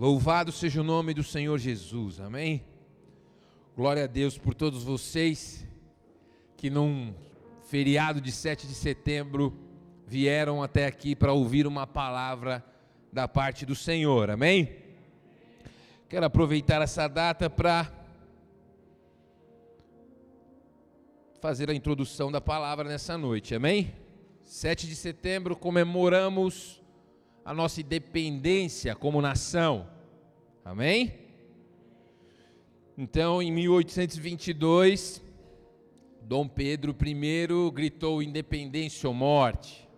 Louvado seja o nome do Senhor Jesus, amém? Glória a Deus por todos vocês que num feriado de 7 de setembro vieram até aqui para ouvir uma palavra da parte do Senhor, amém? Quero aproveitar essa data para fazer a introdução da palavra nessa noite, amém? 7 de setembro comemoramos a nossa independência como nação. Amém? Então, em 1822, Dom Pedro I gritou independência ou morte.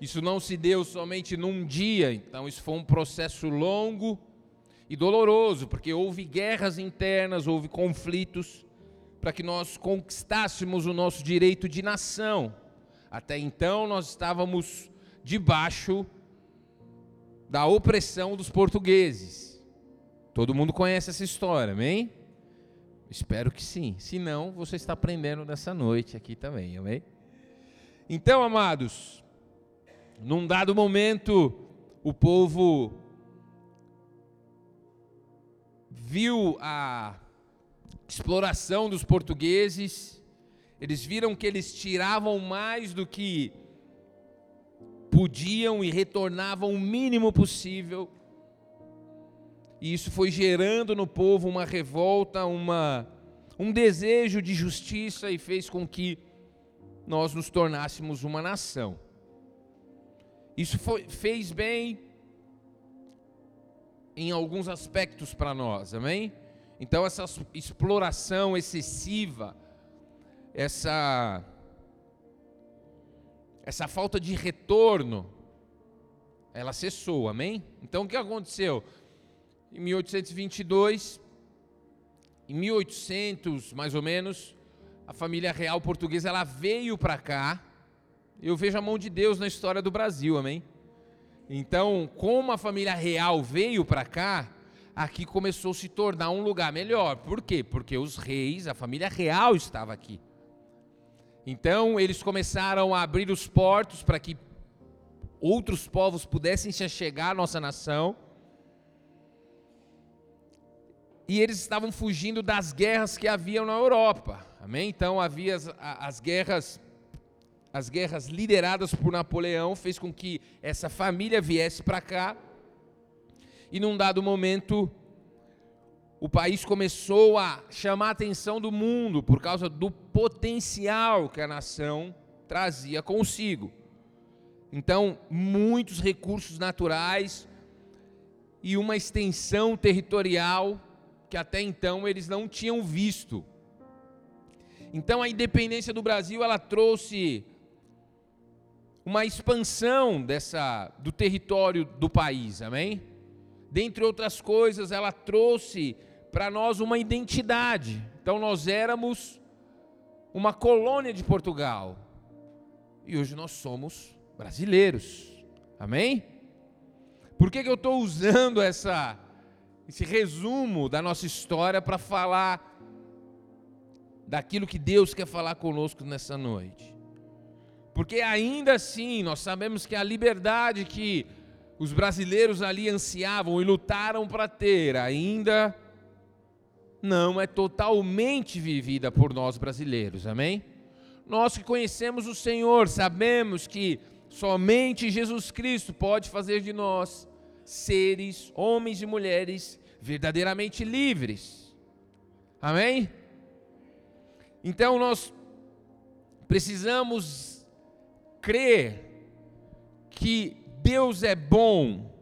Isso não se deu somente num dia, então isso foi um processo longo e doloroso, porque houve guerras internas, houve conflitos para que nós conquistássemos o nosso direito de nação. Até então nós estávamos debaixo da opressão dos portugueses. Todo mundo conhece essa história, amém? Espero que sim. Se não, você está aprendendo nessa noite aqui também, amém? Então, amados, num dado momento, o povo viu a exploração dos portugueses, eles viram que eles tiravam mais do que podiam e retornavam o mínimo possível. E isso foi gerando no povo uma revolta, uma, um desejo de justiça e fez com que nós nos tornássemos uma nação. Isso foi, fez bem em alguns aspectos para nós, amém? Então, essa exploração excessiva, essa essa falta de retorno, ela cessou, amém? Então o que aconteceu? Em 1822, em 1800 mais ou menos, a família real portuguesa ela veio para cá. Eu vejo a mão de Deus na história do Brasil, amém? Então, como a família real veio para cá, aqui começou a se tornar um lugar melhor. Por quê? Porque os reis, a família real estava aqui. Então eles começaram a abrir os portos para que outros povos pudessem se achegar à nossa nação. E eles estavam fugindo das guerras que haviam na Europa. Amém? Então havia as, as guerras as guerras lideradas por Napoleão fez com que essa família viesse para cá. E num dado momento o país começou a chamar a atenção do mundo por causa do potencial que a nação trazia consigo. Então, muitos recursos naturais e uma extensão territorial que até então eles não tinham visto. Então, a independência do Brasil ela trouxe uma expansão dessa do território do país, amém? Dentre outras coisas, ela trouxe para nós uma identidade. Então nós éramos uma colônia de Portugal. E hoje nós somos brasileiros. Amém? Por que, que eu estou usando essa, esse resumo da nossa história para falar daquilo que Deus quer falar conosco nessa noite? Porque ainda assim nós sabemos que a liberdade que os brasileiros ali ansiavam e lutaram para ter ainda não é totalmente vivida por nós brasileiros, amém? Nós que conhecemos o Senhor, sabemos que somente Jesus Cristo pode fazer de nós seres, homens e mulheres, verdadeiramente livres, amém? Então nós precisamos crer que Deus é bom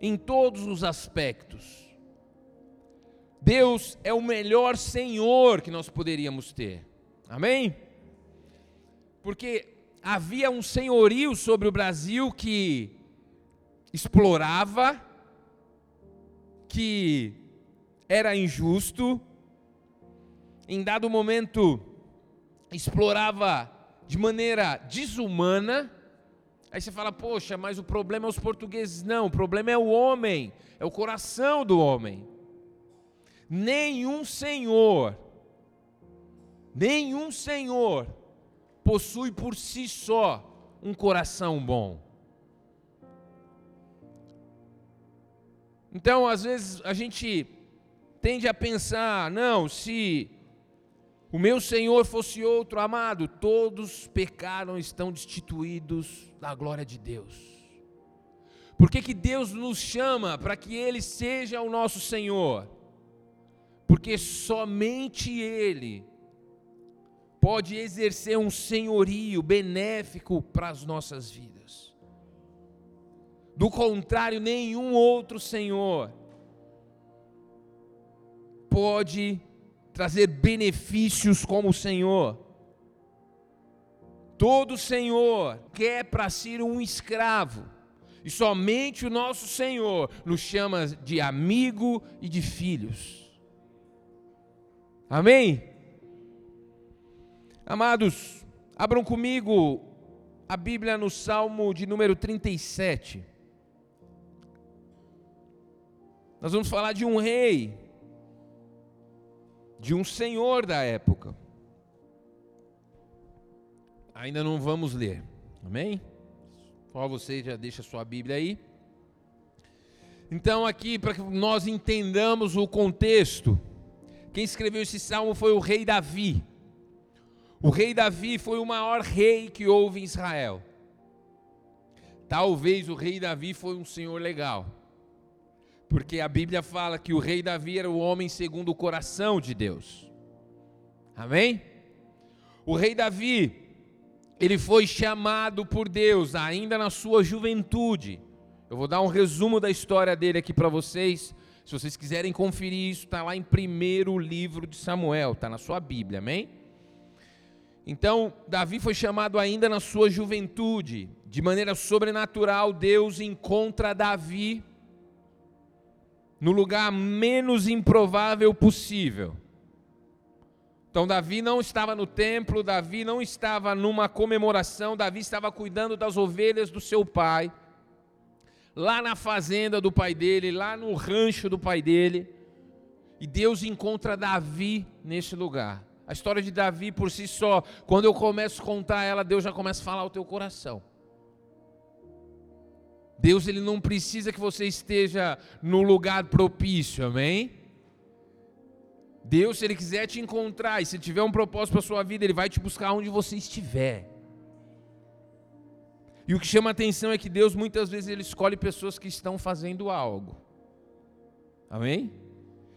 em todos os aspectos Deus é o melhor Senhor que nós poderíamos ter. Amém? Porque havia um senhorio sobre o Brasil que explorava, que era injusto, em dado momento explorava de maneira desumana. Aí você fala, poxa, mas o problema é os portugueses. Não, o problema é o homem, é o coração do homem nenhum senhor, nenhum senhor possui por si só um coração bom. Então, às vezes, a gente tende a pensar: não, se o meu Senhor fosse outro, amado, todos pecaram, estão destituídos da glória de Deus. Por que, que Deus nos chama para que Ele seja o nosso Senhor? Porque somente Ele pode exercer um senhorio benéfico para as nossas vidas. Do contrário, nenhum outro Senhor pode trazer benefícios como o Senhor. Todo Senhor quer para si um escravo, e somente o nosso Senhor nos chama de amigo e de filhos. Amém? Amados, abram comigo a Bíblia no Salmo de número 37. Nós vamos falar de um rei, de um senhor da época. Ainda não vamos ler, amém? Só você já deixa sua Bíblia aí. Então, aqui, para que nós entendamos o contexto, quem escreveu esse salmo foi o rei Davi. O rei Davi foi o maior rei que houve em Israel. Talvez o rei Davi foi um senhor legal. Porque a Bíblia fala que o rei Davi era o homem segundo o coração de Deus. Amém? O rei Davi, ele foi chamado por Deus ainda na sua juventude. Eu vou dar um resumo da história dele aqui para vocês, se vocês quiserem conferir isso, está lá em primeiro livro de Samuel, está na sua Bíblia, amém? Então, Davi foi chamado ainda na sua juventude, de maneira sobrenatural, Deus encontra Davi no lugar menos improvável possível. Então, Davi não estava no templo, Davi não estava numa comemoração, Davi estava cuidando das ovelhas do seu pai lá na fazenda do pai dele, lá no rancho do pai dele. E Deus encontra Davi nesse lugar. A história de Davi por si só, quando eu começo a contar ela, Deus já começa a falar o teu coração. Deus ele não precisa que você esteja no lugar propício, amém? Deus, se ele quiser te encontrar e se tiver um propósito para sua vida, ele vai te buscar onde você estiver. E o que chama atenção é que Deus muitas vezes ele escolhe pessoas que estão fazendo algo. Amém?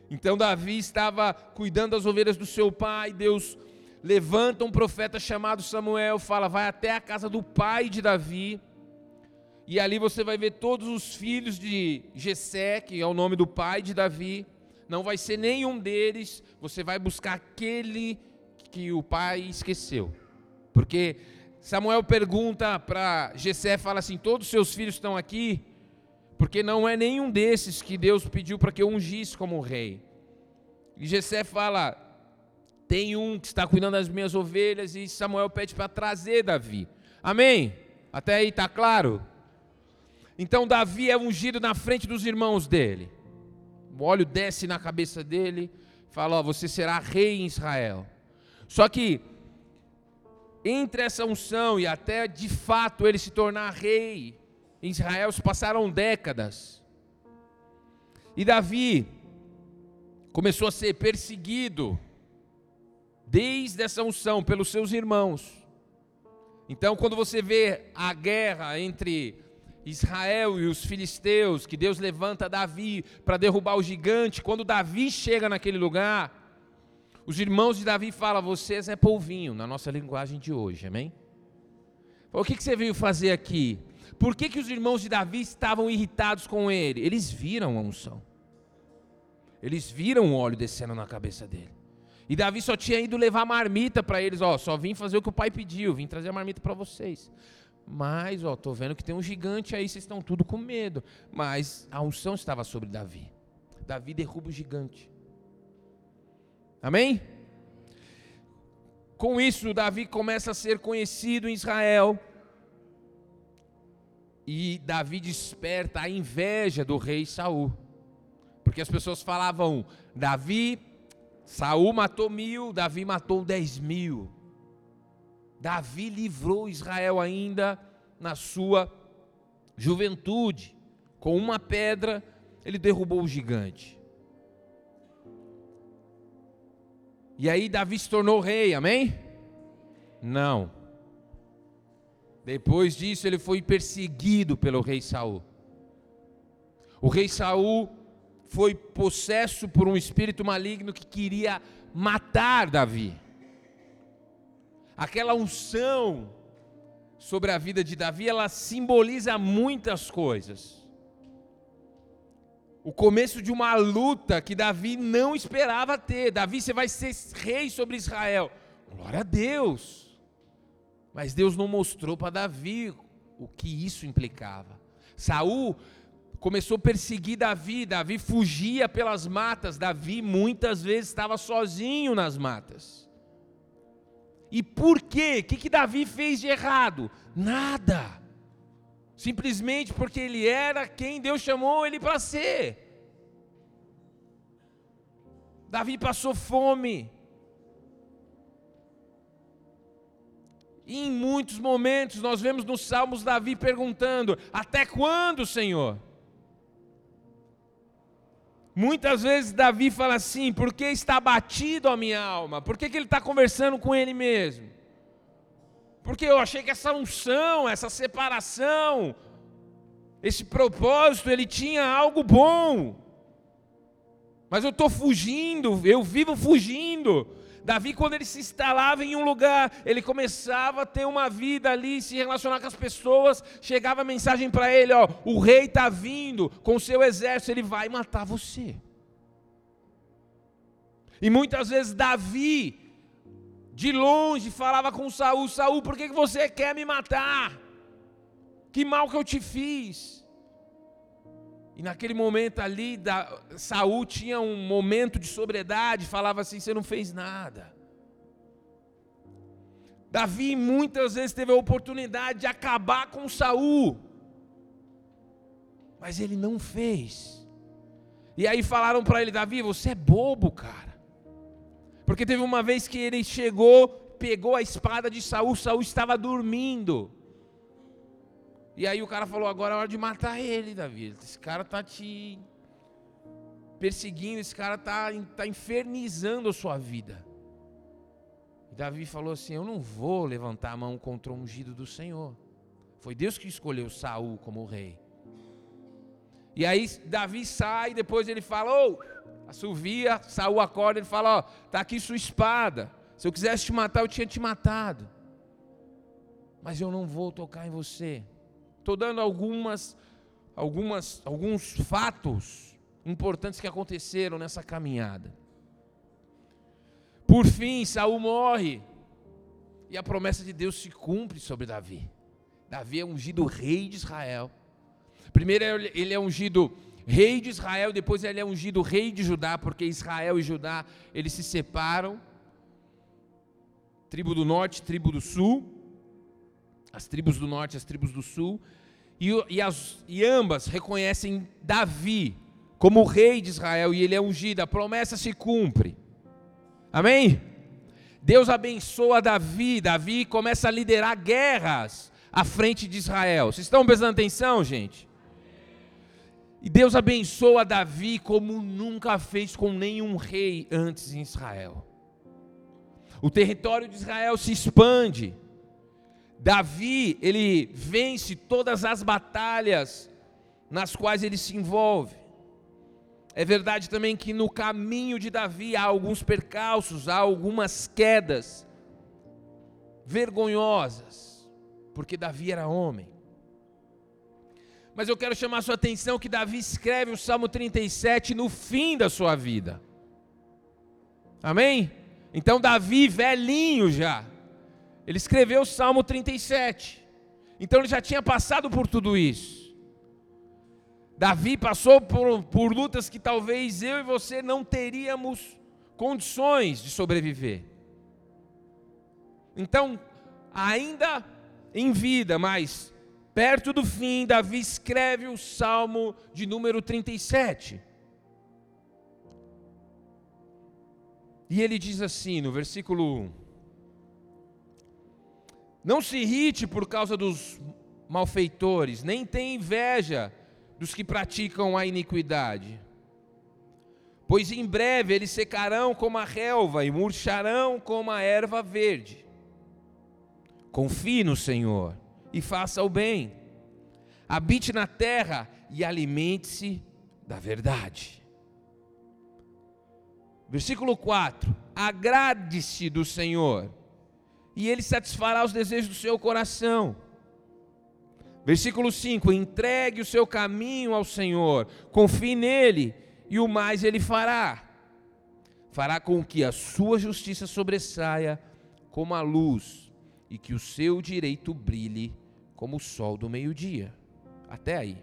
Então Davi estava cuidando das ovelhas do seu pai, Deus levanta um profeta chamado Samuel, fala: "Vai até a casa do pai de Davi". E ali você vai ver todos os filhos de Jessé, que é o nome do pai de Davi. Não vai ser nenhum deles, você vai buscar aquele que o pai esqueceu. Porque Samuel pergunta para Jessé, fala assim: "Todos os seus filhos estão aqui?" Porque não é nenhum desses que Deus pediu para que eu ungisse como rei. E Jessé fala: "Tem um que está cuidando das minhas ovelhas" e Samuel pede para trazer Davi. Amém? Até aí está claro? Então Davi é ungido na frente dos irmãos dele. O óleo desce na cabeça dele, fala: ó, "Você será rei em Israel". Só que entre essa unção e até de fato ele se tornar rei em Israel se passaram décadas. E Davi começou a ser perseguido desde essa unção pelos seus irmãos. Então, quando você vê a guerra entre Israel e os filisteus, que Deus levanta Davi para derrubar o gigante, quando Davi chega naquele lugar, os irmãos de Davi falam, vocês é polvinho, na nossa linguagem de hoje, amém? O que, você veio fazer aqui? Por que, que os irmãos de Davi estavam irritados com ele? Eles viram a unção. Eles viram o óleo descendo na cabeça dele. E Davi só tinha ido levar marmita para eles, ó, só vim fazer o que o pai pediu, vim trazer a marmita para vocês. Mas, ó, tô vendo que tem um gigante aí, vocês estão tudo com medo. Mas a unção estava sobre Davi. Davi derruba o gigante. Amém? Com isso, Davi começa a ser conhecido em Israel. E Davi desperta a inveja do rei Saul. Porque as pessoas falavam: Davi, Saul matou mil, Davi matou dez mil. Davi livrou Israel ainda na sua juventude. Com uma pedra, ele derrubou o gigante. E aí Davi se tornou rei, amém? Não. Depois disso ele foi perseguido pelo rei Saul. O rei Saul foi possesso por um espírito maligno que queria matar Davi. Aquela unção sobre a vida de Davi, ela simboliza muitas coisas. O começo de uma luta que Davi não esperava ter. Davi, você vai ser rei sobre Israel. Glória a Deus. Mas Deus não mostrou para Davi o que isso implicava. Saul começou a perseguir Davi, Davi fugia pelas matas, Davi muitas vezes estava sozinho nas matas. E por quê? O que, que Davi fez de errado? Nada. Simplesmente porque ele era quem Deus chamou ele para ser. Davi passou fome. E em muitos momentos nós vemos nos Salmos Davi perguntando: Até quando, Senhor? Muitas vezes Davi fala assim: Por que está abatido a minha alma? Por que, que ele está conversando com ele mesmo? Porque eu achei que essa unção, essa separação, esse propósito, ele tinha algo bom. Mas eu estou fugindo, eu vivo fugindo. Davi, quando ele se instalava em um lugar, ele começava a ter uma vida ali, se relacionar com as pessoas. Chegava a mensagem para ele: ó, o rei está vindo com seu exército, ele vai matar você. E muitas vezes Davi, de longe, falava com Saul: Saul, por que você quer me matar? Que mal que eu te fiz? E naquele momento ali, da, Saul tinha um momento de sobriedade, falava assim: você não fez nada. Davi muitas vezes teve a oportunidade de acabar com Saul, mas ele não fez. E aí falaram para ele: Davi, você é bobo, cara. Porque teve uma vez que ele chegou, pegou a espada de Saul, Saul estava dormindo. E aí o cara falou: agora é hora de matar ele, Davi. Esse cara tá te perseguindo, esse cara tá, tá infernizando a sua vida. E Davi falou assim: Eu não vou levantar a mão contra o ungido do Senhor. Foi Deus que escolheu Saul como rei. E aí Davi sai, depois ele fala: oh, assovia, Saul acorda, ele fala: Ó, oh, tá aqui sua espada. Se eu quisesse te matar, eu tinha te matado. Mas eu não vou tocar em você. Estou dando algumas, algumas, alguns fatos importantes que aconteceram nessa caminhada. Por fim, Saul morre e a promessa de Deus se cumpre sobre Davi. Davi é ungido rei de Israel. Primeiro ele é ungido rei de Israel, depois ele é ungido rei de Judá, porque Israel e Judá eles se separam. Tribo do norte, tribo do sul as tribos do norte as tribos do sul, e, e, as, e ambas reconhecem Davi como rei de Israel, e ele é ungido, a promessa se cumpre. Amém? Deus abençoa Davi, Davi começa a liderar guerras à frente de Israel. Vocês estão prestando atenção, gente? E Deus abençoa Davi como nunca fez com nenhum rei antes em Israel. O território de Israel se expande. Davi, ele vence todas as batalhas nas quais ele se envolve. É verdade também que no caminho de Davi há alguns percalços, há algumas quedas vergonhosas, porque Davi era homem. Mas eu quero chamar sua atenção que Davi escreve o Salmo 37 no fim da sua vida. Amém? Então Davi, velhinho já, ele escreveu o Salmo 37. Então ele já tinha passado por tudo isso. Davi passou por, por lutas que talvez eu e você não teríamos condições de sobreviver. Então, ainda em vida, mas perto do fim, Davi escreve o Salmo de número 37. E ele diz assim, no versículo 1: não se irrite por causa dos malfeitores, nem tenha inveja dos que praticam a iniquidade. Pois em breve eles secarão como a relva e murcharão como a erva verde. Confie no Senhor e faça o bem. Habite na terra e alimente-se da verdade. Versículo 4: Agrade-se do Senhor, e Ele satisfará os desejos do seu coração. Versículo 5: Entregue o seu caminho ao Senhor, confie nele, e o mais Ele fará. Fará com que a sua justiça sobressaia como a luz, e que o seu direito brilhe como o sol do meio-dia. Até aí.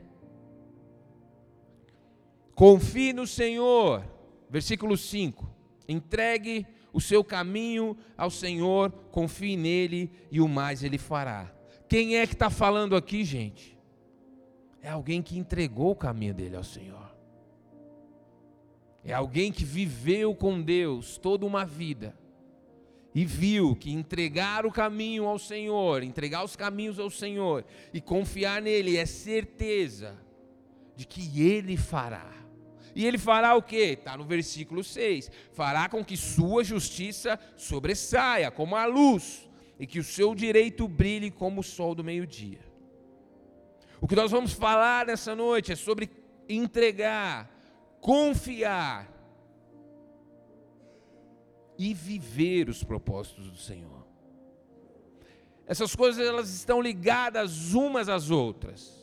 Confie no Senhor. Versículo 5. Entregue o seu caminho ao Senhor, confie nele e o mais ele fará. Quem é que está falando aqui, gente? É alguém que entregou o caminho dele ao Senhor. É alguém que viveu com Deus toda uma vida e viu que entregar o caminho ao Senhor, entregar os caminhos ao Senhor e confiar nele é certeza de que ele fará. E ele fará o que? Está no versículo 6: fará com que sua justiça sobressaia como a luz, e que o seu direito brilhe como o sol do meio-dia. O que nós vamos falar nessa noite é sobre entregar, confiar e viver os propósitos do Senhor. Essas coisas elas estão ligadas umas às outras.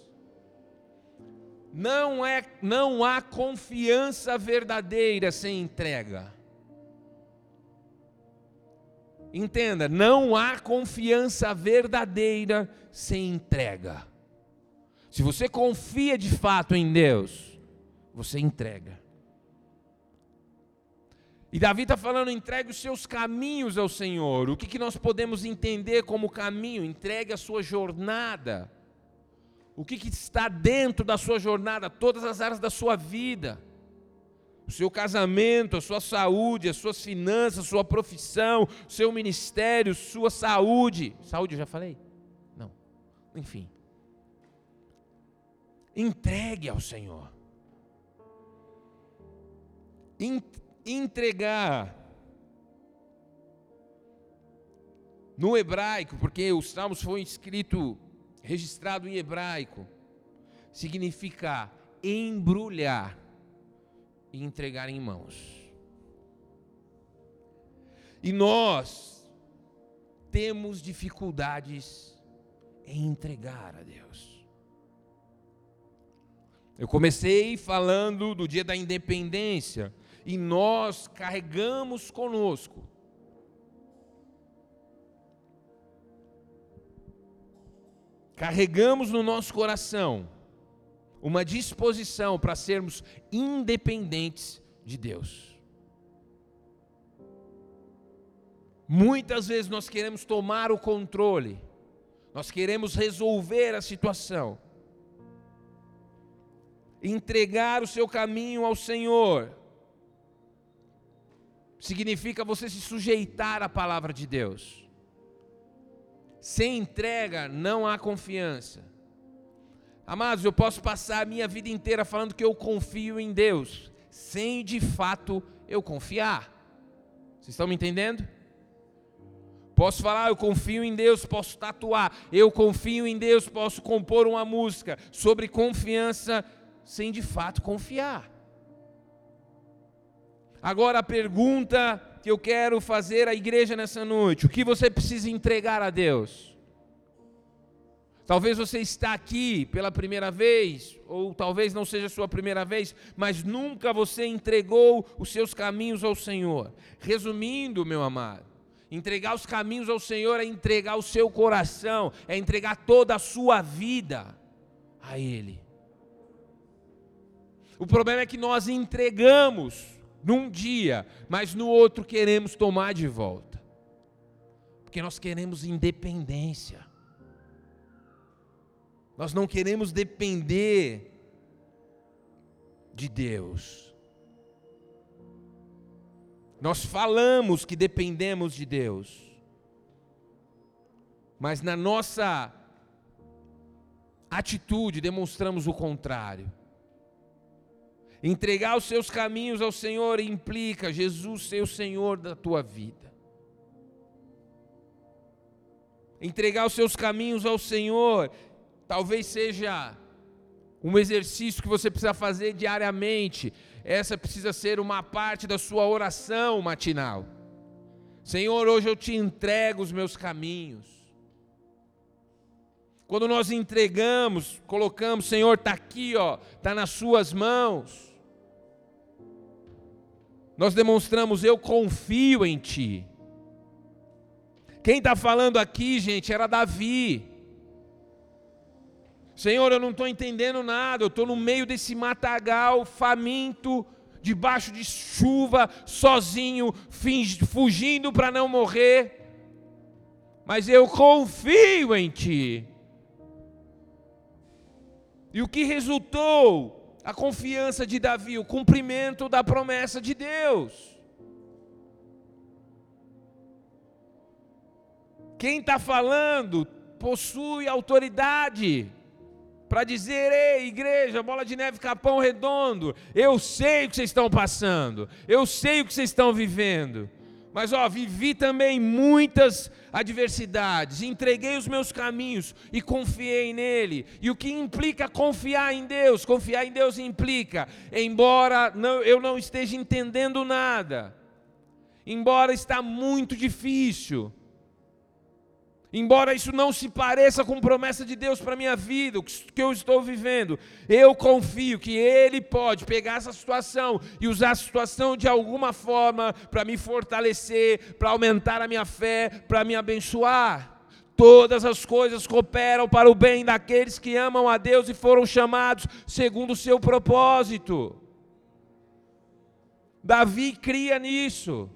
Não é não há confiança verdadeira sem entrega. Entenda, não há confiança verdadeira sem entrega. Se você confia de fato em Deus, você entrega. E Davi está falando: entregue os seus caminhos ao Senhor. O que, que nós podemos entender como caminho? Entregue a sua jornada o que, que está dentro da sua jornada, todas as áreas da sua vida. O seu casamento, a sua saúde, as suas finanças, sua profissão, seu ministério, sua saúde. Saúde eu já falei? Não. Enfim. Entregue ao Senhor. Entregar. No hebraico, porque os salmos foi escrito registrado em hebraico, significa embrulhar e entregar em mãos. E nós temos dificuldades em entregar a Deus. Eu comecei falando do dia da independência e nós carregamos conosco carregamos no nosso coração uma disposição para sermos independentes de Deus. Muitas vezes nós queremos tomar o controle, nós queremos resolver a situação, entregar o seu caminho ao Senhor, significa você se sujeitar à palavra de Deus. Sem entrega não há confiança. Amados, eu posso passar a minha vida inteira falando que eu confio em Deus, sem de fato eu confiar. Vocês estão me entendendo? Posso falar, eu confio em Deus, posso tatuar, eu confio em Deus, posso compor uma música sobre confiança, sem de fato confiar. Agora a pergunta que eu quero fazer à igreja nessa noite: o que você precisa entregar a Deus? Talvez você está aqui pela primeira vez, ou talvez não seja a sua primeira vez, mas nunca você entregou os seus caminhos ao Senhor. Resumindo, meu amado, entregar os caminhos ao Senhor é entregar o seu coração, é entregar toda a sua vida a Ele. O problema é que nós entregamos num dia, mas no outro queremos tomar de volta. Porque nós queremos independência. Nós não queremos depender de Deus. Nós falamos que dependemos de Deus, mas na nossa atitude demonstramos o contrário. Entregar os seus caminhos ao Senhor implica Jesus ser o Senhor da tua vida. Entregar os seus caminhos ao Senhor talvez seja um exercício que você precisa fazer diariamente. Essa precisa ser uma parte da sua oração matinal. Senhor, hoje eu te entrego os meus caminhos. Quando nós entregamos, colocamos, Senhor, está aqui, ó, está nas suas mãos. Nós demonstramos, eu confio em Ti. Quem está falando aqui, gente, era Davi. Senhor, eu não estou entendendo nada, eu estou no meio desse matagal faminto, debaixo de chuva, sozinho, fugindo para não morrer, mas eu confio em Ti. E o que resultou? A confiança de Davi, o cumprimento da promessa de Deus. Quem está falando possui autoridade para dizer: ei, igreja, bola de neve, capão redondo, eu sei o que vocês estão passando, eu sei o que vocês estão vivendo. Mas ó, vivi também muitas adversidades, entreguei os meus caminhos e confiei nele. E o que implica confiar em Deus? Confiar em Deus implica, embora não, eu não esteja entendendo nada, embora está muito difícil, Embora isso não se pareça com promessa de Deus para a minha vida, o que eu estou vivendo, eu confio que Ele pode pegar essa situação e usar a situação de alguma forma para me fortalecer, para aumentar a minha fé, para me abençoar. Todas as coisas cooperam para o bem daqueles que amam a Deus e foram chamados segundo o seu propósito. Davi cria nisso.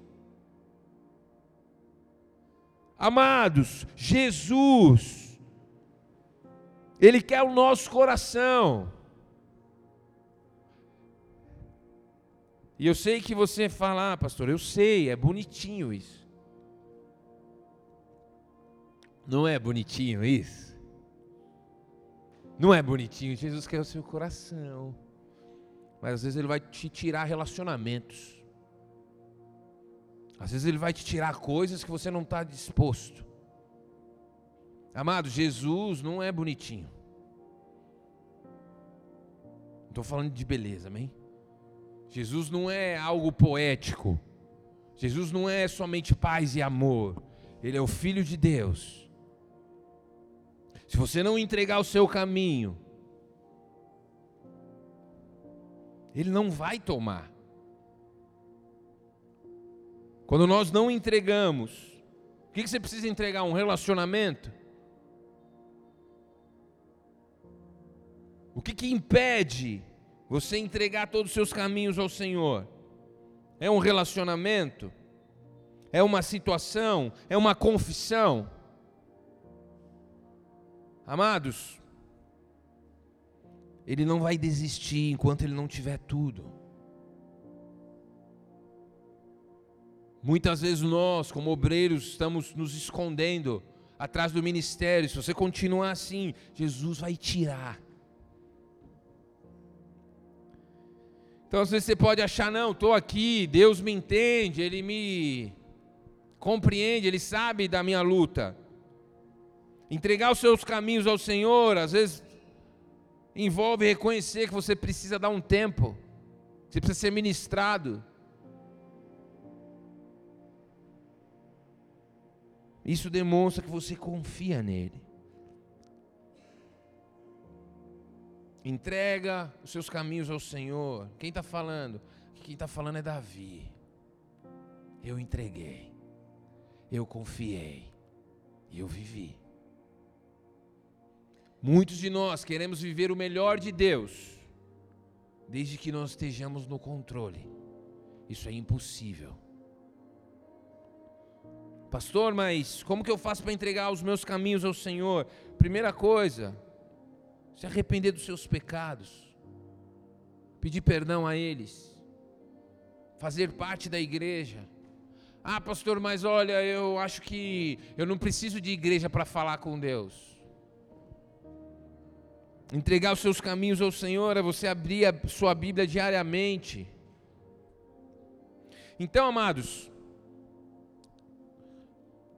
Amados, Jesus, Ele quer o nosso coração. E eu sei que você fala, ah, pastor, eu sei, é bonitinho isso. Não é bonitinho isso? Não é bonitinho, Jesus quer o seu coração. Mas às vezes Ele vai te tirar relacionamentos. Às vezes ele vai te tirar coisas que você não está disposto. Amado, Jesus não é bonitinho. Estou falando de beleza, amém? Jesus não é algo poético. Jesus não é somente paz e amor. Ele é o Filho de Deus. Se você não entregar o seu caminho, Ele não vai tomar. Quando nós não entregamos, o que você precisa entregar? Um relacionamento? O que, que impede você entregar todos os seus caminhos ao Senhor? É um relacionamento? É uma situação? É uma confissão? Amados, Ele não vai desistir enquanto Ele não tiver tudo. Muitas vezes nós, como obreiros, estamos nos escondendo atrás do ministério. Se você continuar assim, Jesus vai tirar. Então, às vezes você pode achar, não, estou aqui, Deus me entende, Ele me compreende, Ele sabe da minha luta. Entregar os seus caminhos ao Senhor, às vezes, envolve reconhecer que você precisa dar um tempo, você precisa ser ministrado. Isso demonstra que você confia nele. Entrega os seus caminhos ao Senhor. Quem está falando? Quem está falando é Davi. Eu entreguei, eu confiei e eu vivi. Muitos de nós queremos viver o melhor de Deus, desde que nós estejamos no controle. Isso é impossível. Pastor, mas como que eu faço para entregar os meus caminhos ao Senhor? Primeira coisa, se arrepender dos seus pecados, pedir perdão a eles, fazer parte da igreja. Ah, pastor, mas olha, eu acho que eu não preciso de igreja para falar com Deus. Entregar os seus caminhos ao Senhor é você abrir a sua Bíblia diariamente. Então, amados,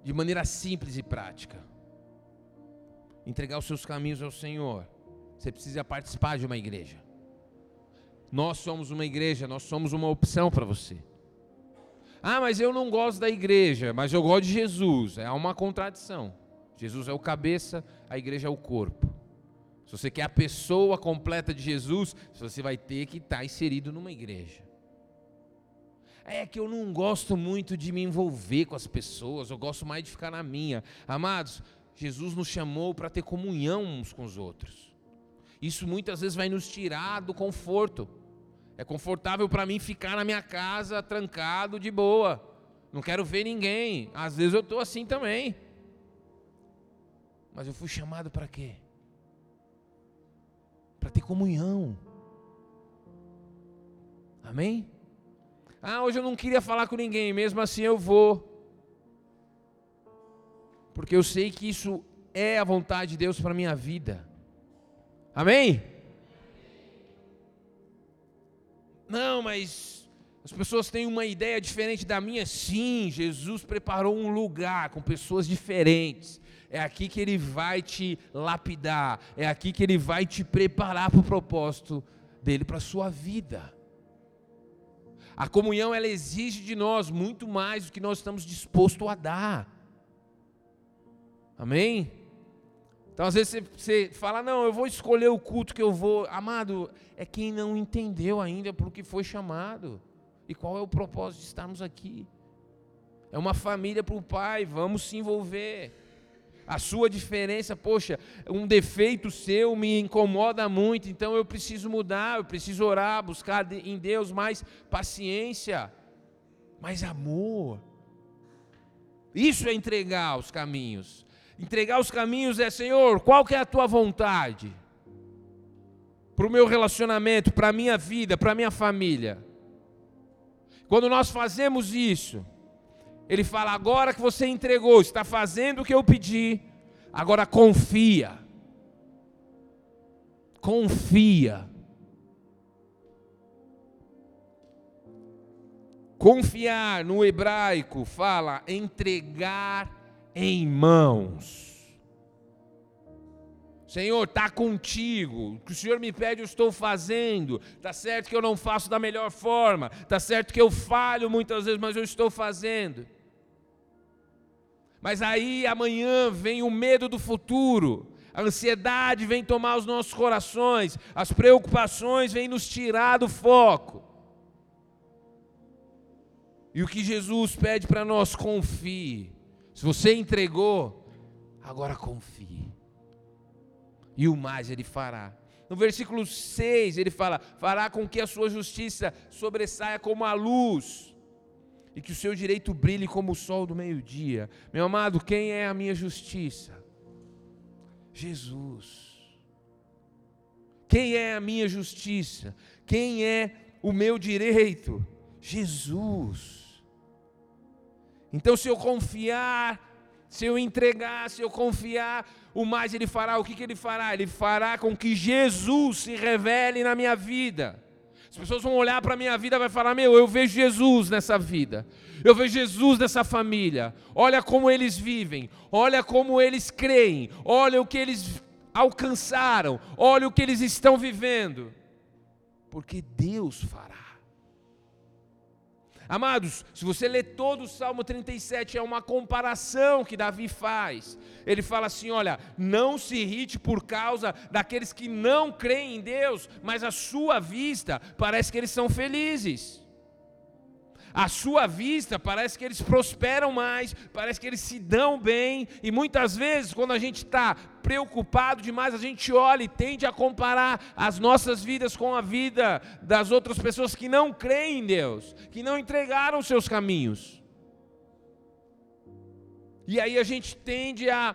de maneira simples e prática, entregar os seus caminhos ao Senhor, você precisa participar de uma igreja. Nós somos uma igreja, nós somos uma opção para você. Ah, mas eu não gosto da igreja, mas eu gosto de Jesus. É uma contradição. Jesus é o cabeça, a igreja é o corpo. Se você quer a pessoa completa de Jesus, você vai ter que estar inserido numa igreja. É que eu não gosto muito de me envolver com as pessoas, eu gosto mais de ficar na minha. Amados, Jesus nos chamou para ter comunhão uns com os outros. Isso muitas vezes vai nos tirar do conforto. É confortável para mim ficar na minha casa trancado de boa. Não quero ver ninguém. Às vezes eu estou assim também. Mas eu fui chamado para quê? para ter comunhão. Amém? Ah, hoje eu não queria falar com ninguém, mesmo assim eu vou. Porque eu sei que isso é a vontade de Deus para minha vida. Amém? Não, mas as pessoas têm uma ideia diferente da minha. Sim, Jesus preparou um lugar com pessoas diferentes. É aqui que Ele vai te lapidar, é aqui que Ele vai te preparar para o propósito dele para a sua vida. A comunhão ela exige de nós muito mais do que nós estamos dispostos a dar. Amém? Então às vezes você, você fala, não, eu vou escolher o culto que eu vou. Amado, é quem não entendeu ainda por que foi chamado. E qual é o propósito de estarmos aqui. É uma família para o Pai, vamos se envolver. A sua diferença, poxa, um defeito seu me incomoda muito, então eu preciso mudar, eu preciso orar, buscar em Deus mais paciência, mais amor. Isso é entregar os caminhos. Entregar os caminhos é, Senhor, qual que é a tua vontade? Para o meu relacionamento, para a minha vida, para a minha família. Quando nós fazemos isso, ele fala: agora que você entregou, está fazendo o que eu pedi, agora confia. Confia. Confiar no hebraico fala entregar em mãos. Senhor, está contigo. O que o Senhor me pede, eu estou fazendo. Está certo que eu não faço da melhor forma. Está certo que eu falho muitas vezes, mas eu estou fazendo. Mas aí amanhã vem o medo do futuro, a ansiedade vem tomar os nossos corações, as preocupações vêm nos tirar do foco. E o que Jesus pede para nós, confie. Se você entregou, agora confie. E o mais ele fará. No versículo 6 ele fala: fará com que a sua justiça sobressaia como a luz e que o seu direito brilhe como o sol do meio-dia. Meu amado, quem é a minha justiça? Jesus. Quem é a minha justiça? Quem é o meu direito? Jesus. Então, se eu confiar, se eu entregar, se eu confiar, o mais Ele fará. O que, que Ele fará? Ele fará com que Jesus se revele na minha vida. As pessoas vão olhar para a minha vida e vai falar: Meu, eu vejo Jesus nessa vida. Eu vejo Jesus nessa família. Olha como eles vivem. Olha como eles creem. Olha o que eles alcançaram. Olha o que eles estão vivendo. Porque Deus fará. Amados, se você ler todo o Salmo 37, é uma comparação que Davi faz. Ele fala assim: olha, não se irrite por causa daqueles que não creem em Deus, mas a sua vista parece que eles são felizes. À sua vista, parece que eles prosperam mais, parece que eles se dão bem, e muitas vezes, quando a gente está preocupado demais, a gente olha e tende a comparar as nossas vidas com a vida das outras pessoas que não creem em Deus, que não entregaram seus caminhos. E aí a gente tende a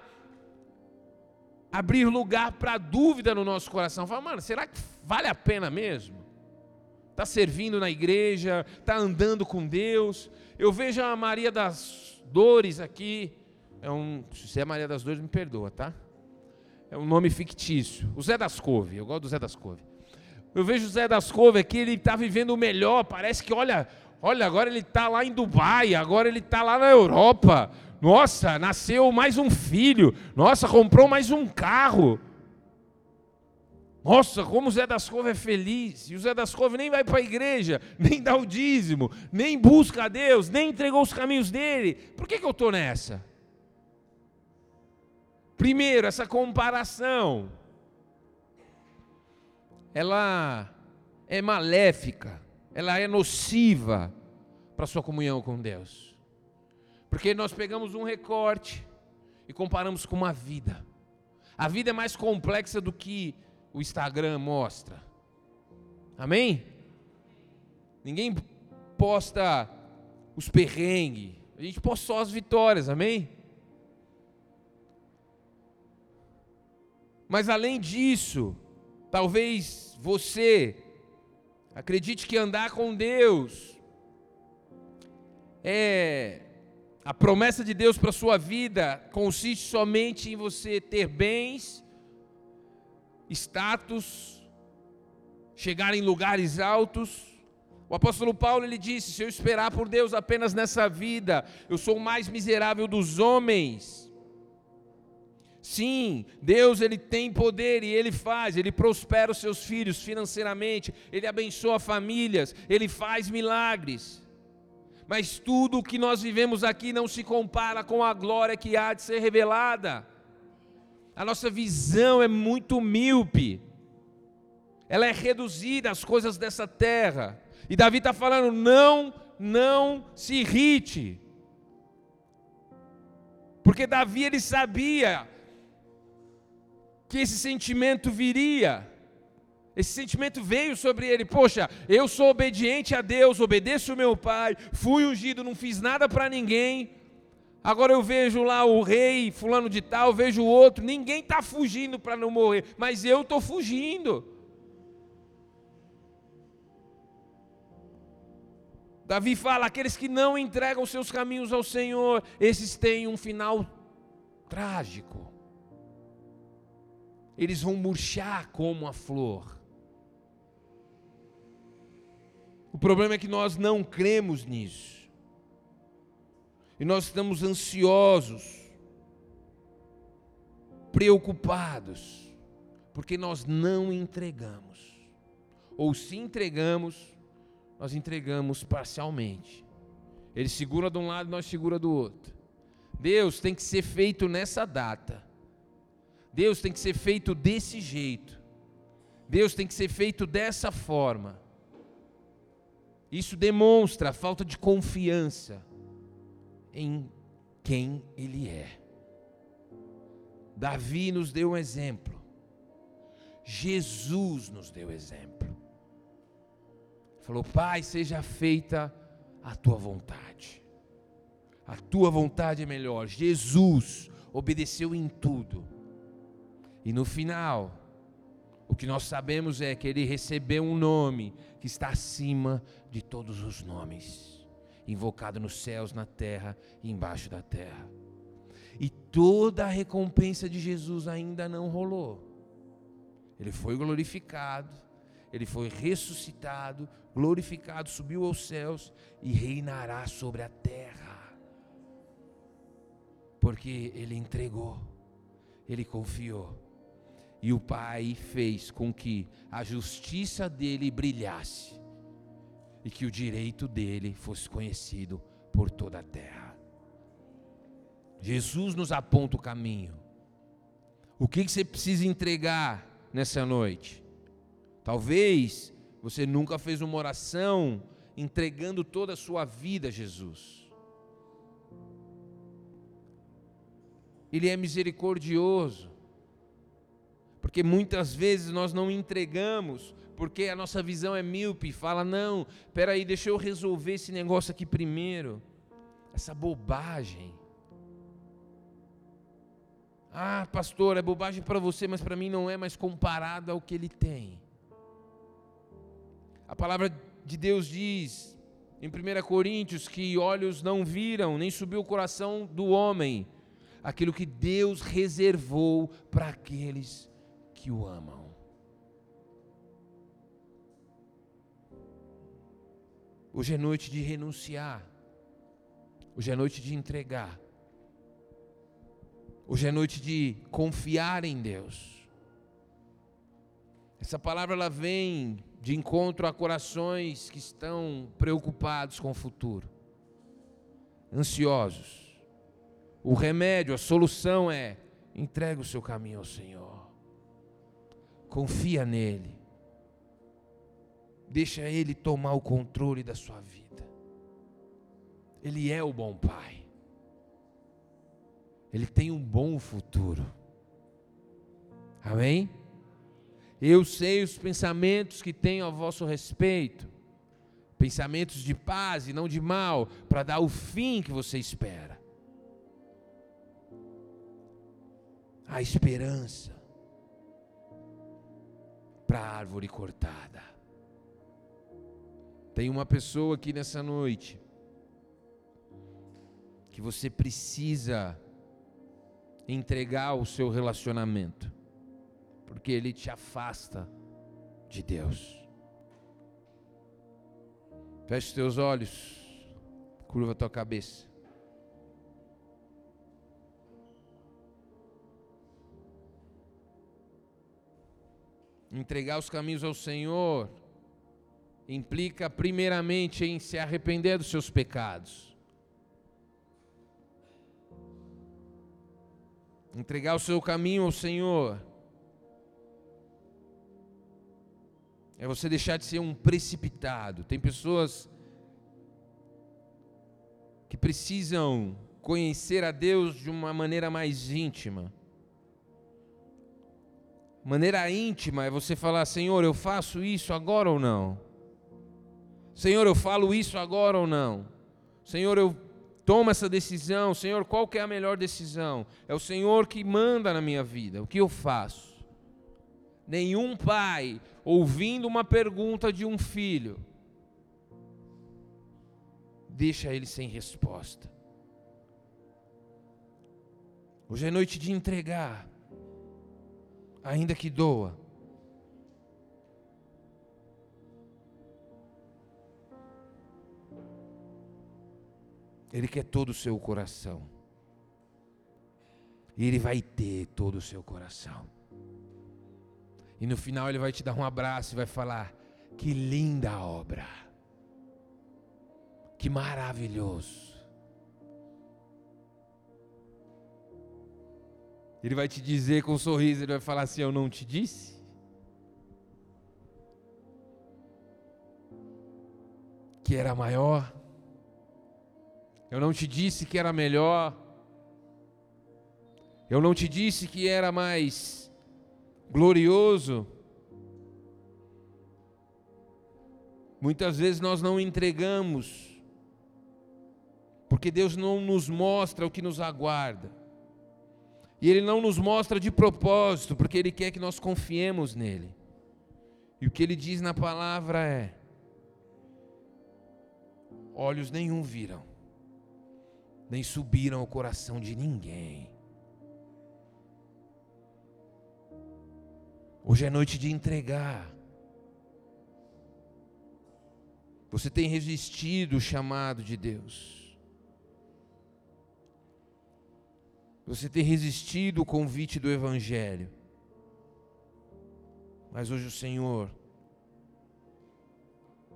abrir lugar para dúvida no nosso coração. Fala, mano, será que vale a pena mesmo? Está servindo na igreja, está andando com Deus. Eu vejo a Maria das Dores aqui. É um, se é Maria das Dores, me perdoa, tá? é um nome fictício. O Zé das Couve, eu gosto do Zé das Couve. Eu vejo o Zé das Couve aqui, ele está vivendo o melhor, parece que, olha, olha, agora ele está lá em Dubai, agora ele está lá na Europa. Nossa, nasceu mais um filho. Nossa, comprou mais um carro. Nossa, como o Zé das Couve é feliz. E o Zé das Couve nem vai para a igreja, nem dá o dízimo, nem busca a Deus, nem entregou os caminhos dele. Por que, que eu estou nessa? Primeiro, essa comparação. Ela é maléfica, ela é nociva para a sua comunhão com Deus. Porque nós pegamos um recorte e comparamos com uma vida. A vida é mais complexa do que o Instagram mostra. Amém? Ninguém posta os perrengues. A gente posta só as vitórias, amém? Mas além disso, talvez você acredite que andar com Deus é a promessa de Deus para sua vida consiste somente em você ter bens status, chegar em lugares altos. O apóstolo Paulo ele disse: Se eu esperar por Deus apenas nessa vida, eu sou o mais miserável dos homens. Sim, Deus ele tem poder e ele faz, ele prospera os seus filhos financeiramente, ele abençoa famílias, ele faz milagres. Mas tudo o que nós vivemos aqui não se compara com a glória que há de ser revelada a nossa visão é muito míope, ela é reduzida às coisas dessa terra. E Davi está falando: não, não se irrite, porque Davi ele sabia que esse sentimento viria. Esse sentimento veio sobre ele. Poxa, eu sou obediente a Deus, obedeço o meu pai, fui ungido, não fiz nada para ninguém. Agora eu vejo lá o rei, fulano de tal, vejo o outro, ninguém está fugindo para não morrer, mas eu estou fugindo. Davi fala: aqueles que não entregam seus caminhos ao Senhor, esses têm um final trágico. Eles vão murchar como a flor. O problema é que nós não cremos nisso. E nós estamos ansiosos, preocupados, porque nós não entregamos. Ou se entregamos, nós entregamos parcialmente. Ele segura de um lado, nós segura do outro. Deus tem que ser feito nessa data. Deus tem que ser feito desse jeito. Deus tem que ser feito dessa forma. Isso demonstra falta de confiança em quem Ele é. Davi nos deu um exemplo. Jesus nos deu exemplo. Falou: Pai, seja feita a tua vontade. A tua vontade é melhor. Jesus obedeceu em tudo. E no final, o que nós sabemos é que ele recebeu um nome que está acima de todos os nomes invocado nos céus, na terra e embaixo da terra. E toda a recompensa de Jesus ainda não rolou. Ele foi glorificado, ele foi ressuscitado, glorificado, subiu aos céus e reinará sobre a terra. Porque ele entregou, ele confiou. E o Pai fez com que a justiça dele brilhasse e que o direito dele fosse conhecido por toda a terra. Jesus nos aponta o caminho. O que você precisa entregar nessa noite? Talvez você nunca fez uma oração entregando toda a sua vida a Jesus. Ele é misericordioso, porque muitas vezes nós não entregamos porque a nossa visão é míope, fala: não, aí, deixa eu resolver esse negócio aqui primeiro. Essa bobagem. Ah, pastor, é bobagem para você, mas para mim não é mais comparado ao que ele tem. A palavra de Deus diz em 1 Coríntios que olhos não viram, nem subiu o coração do homem, aquilo que Deus reservou para aqueles que o amam. Hoje é noite de renunciar. Hoje é noite de entregar. Hoje é noite de confiar em Deus. Essa palavra ela vem de encontro a corações que estão preocupados com o futuro, ansiosos. O remédio, a solução é entregue o seu caminho ao Senhor. Confia nele. Deixa Ele tomar o controle da sua vida. Ele é o bom Pai. Ele tem um bom futuro. Amém? Eu sei os pensamentos que tenho a vosso respeito, pensamentos de paz e não de mal, para dar o fim que você espera. A esperança para a árvore cortada. Tem uma pessoa aqui nessa noite que você precisa entregar o seu relacionamento, porque ele te afasta de Deus. Feche teus olhos, curva tua cabeça. Entregar os caminhos ao Senhor implica primeiramente em se arrepender dos seus pecados. Entregar o seu caminho ao Senhor é você deixar de ser um precipitado. Tem pessoas que precisam conhecer a Deus de uma maneira mais íntima. Maneira íntima é você falar: Senhor, eu faço isso agora ou não? Senhor, eu falo isso agora ou não? Senhor, eu tomo essa decisão. Senhor, qual que é a melhor decisão? É o Senhor que manda na minha vida. O que eu faço? Nenhum pai ouvindo uma pergunta de um filho deixa ele sem resposta. Hoje é noite de entregar, ainda que doa. Ele quer todo o seu coração. E Ele vai ter todo o seu coração. E no final Ele vai te dar um abraço e vai falar: Que linda obra. Que maravilhoso. Ele vai te dizer com um sorriso, ele vai falar assim: Eu não te disse? Que era maior? Eu não te disse que era melhor. Eu não te disse que era mais glorioso. Muitas vezes nós não entregamos, porque Deus não nos mostra o que nos aguarda. E Ele não nos mostra de propósito, porque Ele quer que nós confiemos nele. E o que Ele diz na palavra é: olhos nenhum viram nem subiram ao coração de ninguém. Hoje é noite de entregar. Você tem resistido o chamado de Deus. Você tem resistido o convite do Evangelho. Mas hoje o Senhor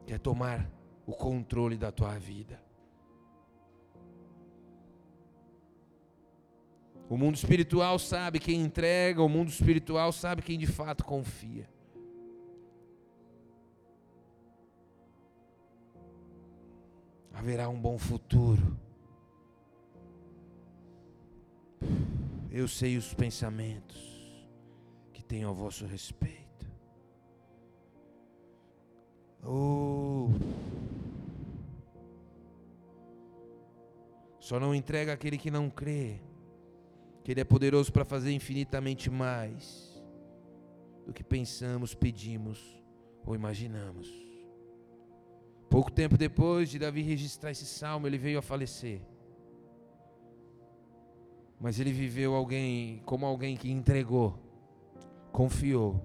quer tomar o controle da tua vida. O mundo espiritual sabe quem entrega, o mundo espiritual sabe quem de fato confia. Haverá um bom futuro. Eu sei os pensamentos que tenho a vosso respeito. Oh. Só não entrega aquele que não crê que Ele é poderoso para fazer infinitamente mais do que pensamos, pedimos ou imaginamos. Pouco tempo depois de Davi registrar esse salmo, ele veio a falecer. Mas ele viveu alguém como alguém que entregou, confiou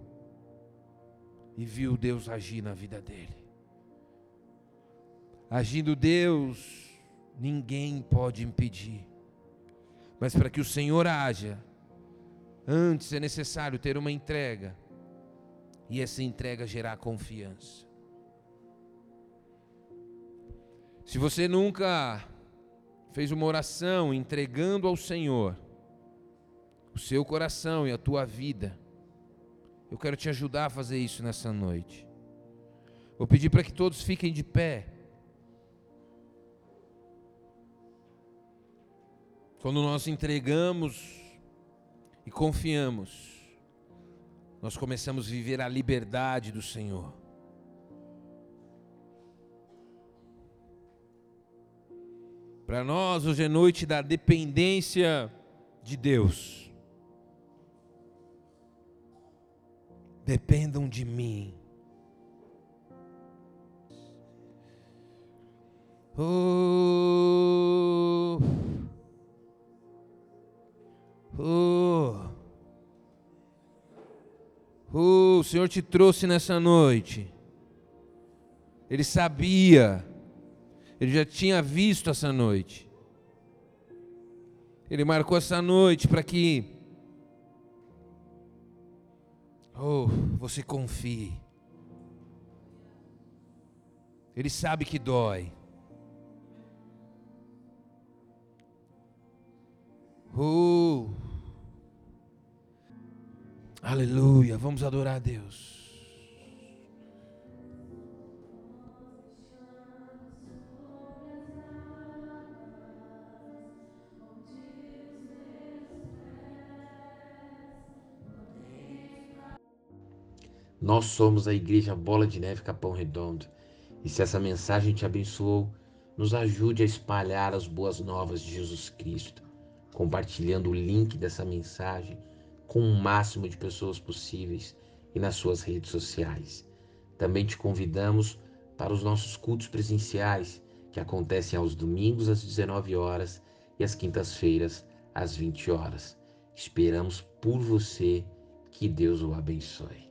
e viu Deus agir na vida dele. Agindo Deus, ninguém pode impedir. Mas para que o Senhor haja, antes é necessário ter uma entrega, e essa entrega gerar confiança. Se você nunca fez uma oração entregando ao Senhor o seu coração e a tua vida, eu quero te ajudar a fazer isso nessa noite. Vou pedir para que todos fiquem de pé. Quando nós entregamos e confiamos, nós começamos a viver a liberdade do Senhor. Para nós, hoje é noite da dependência de Deus. Dependam de mim. Oh, oh, oh, o Senhor te trouxe nessa noite. Ele sabia ele já tinha visto essa noite. Ele marcou essa noite para que oh, você confie. Ele sabe que dói. Oh. Aleluia. Vamos adorar a Deus. Nós somos a Igreja Bola de Neve Capão Redondo. E se essa mensagem te abençoou, nos ajude a espalhar as boas novas de Jesus Cristo, compartilhando o link dessa mensagem com o máximo de pessoas possíveis e nas suas redes sociais. Também te convidamos para os nossos cultos presenciais, que acontecem aos domingos às 19 horas e às quintas-feiras às 20 horas. Esperamos por você. Que Deus o abençoe.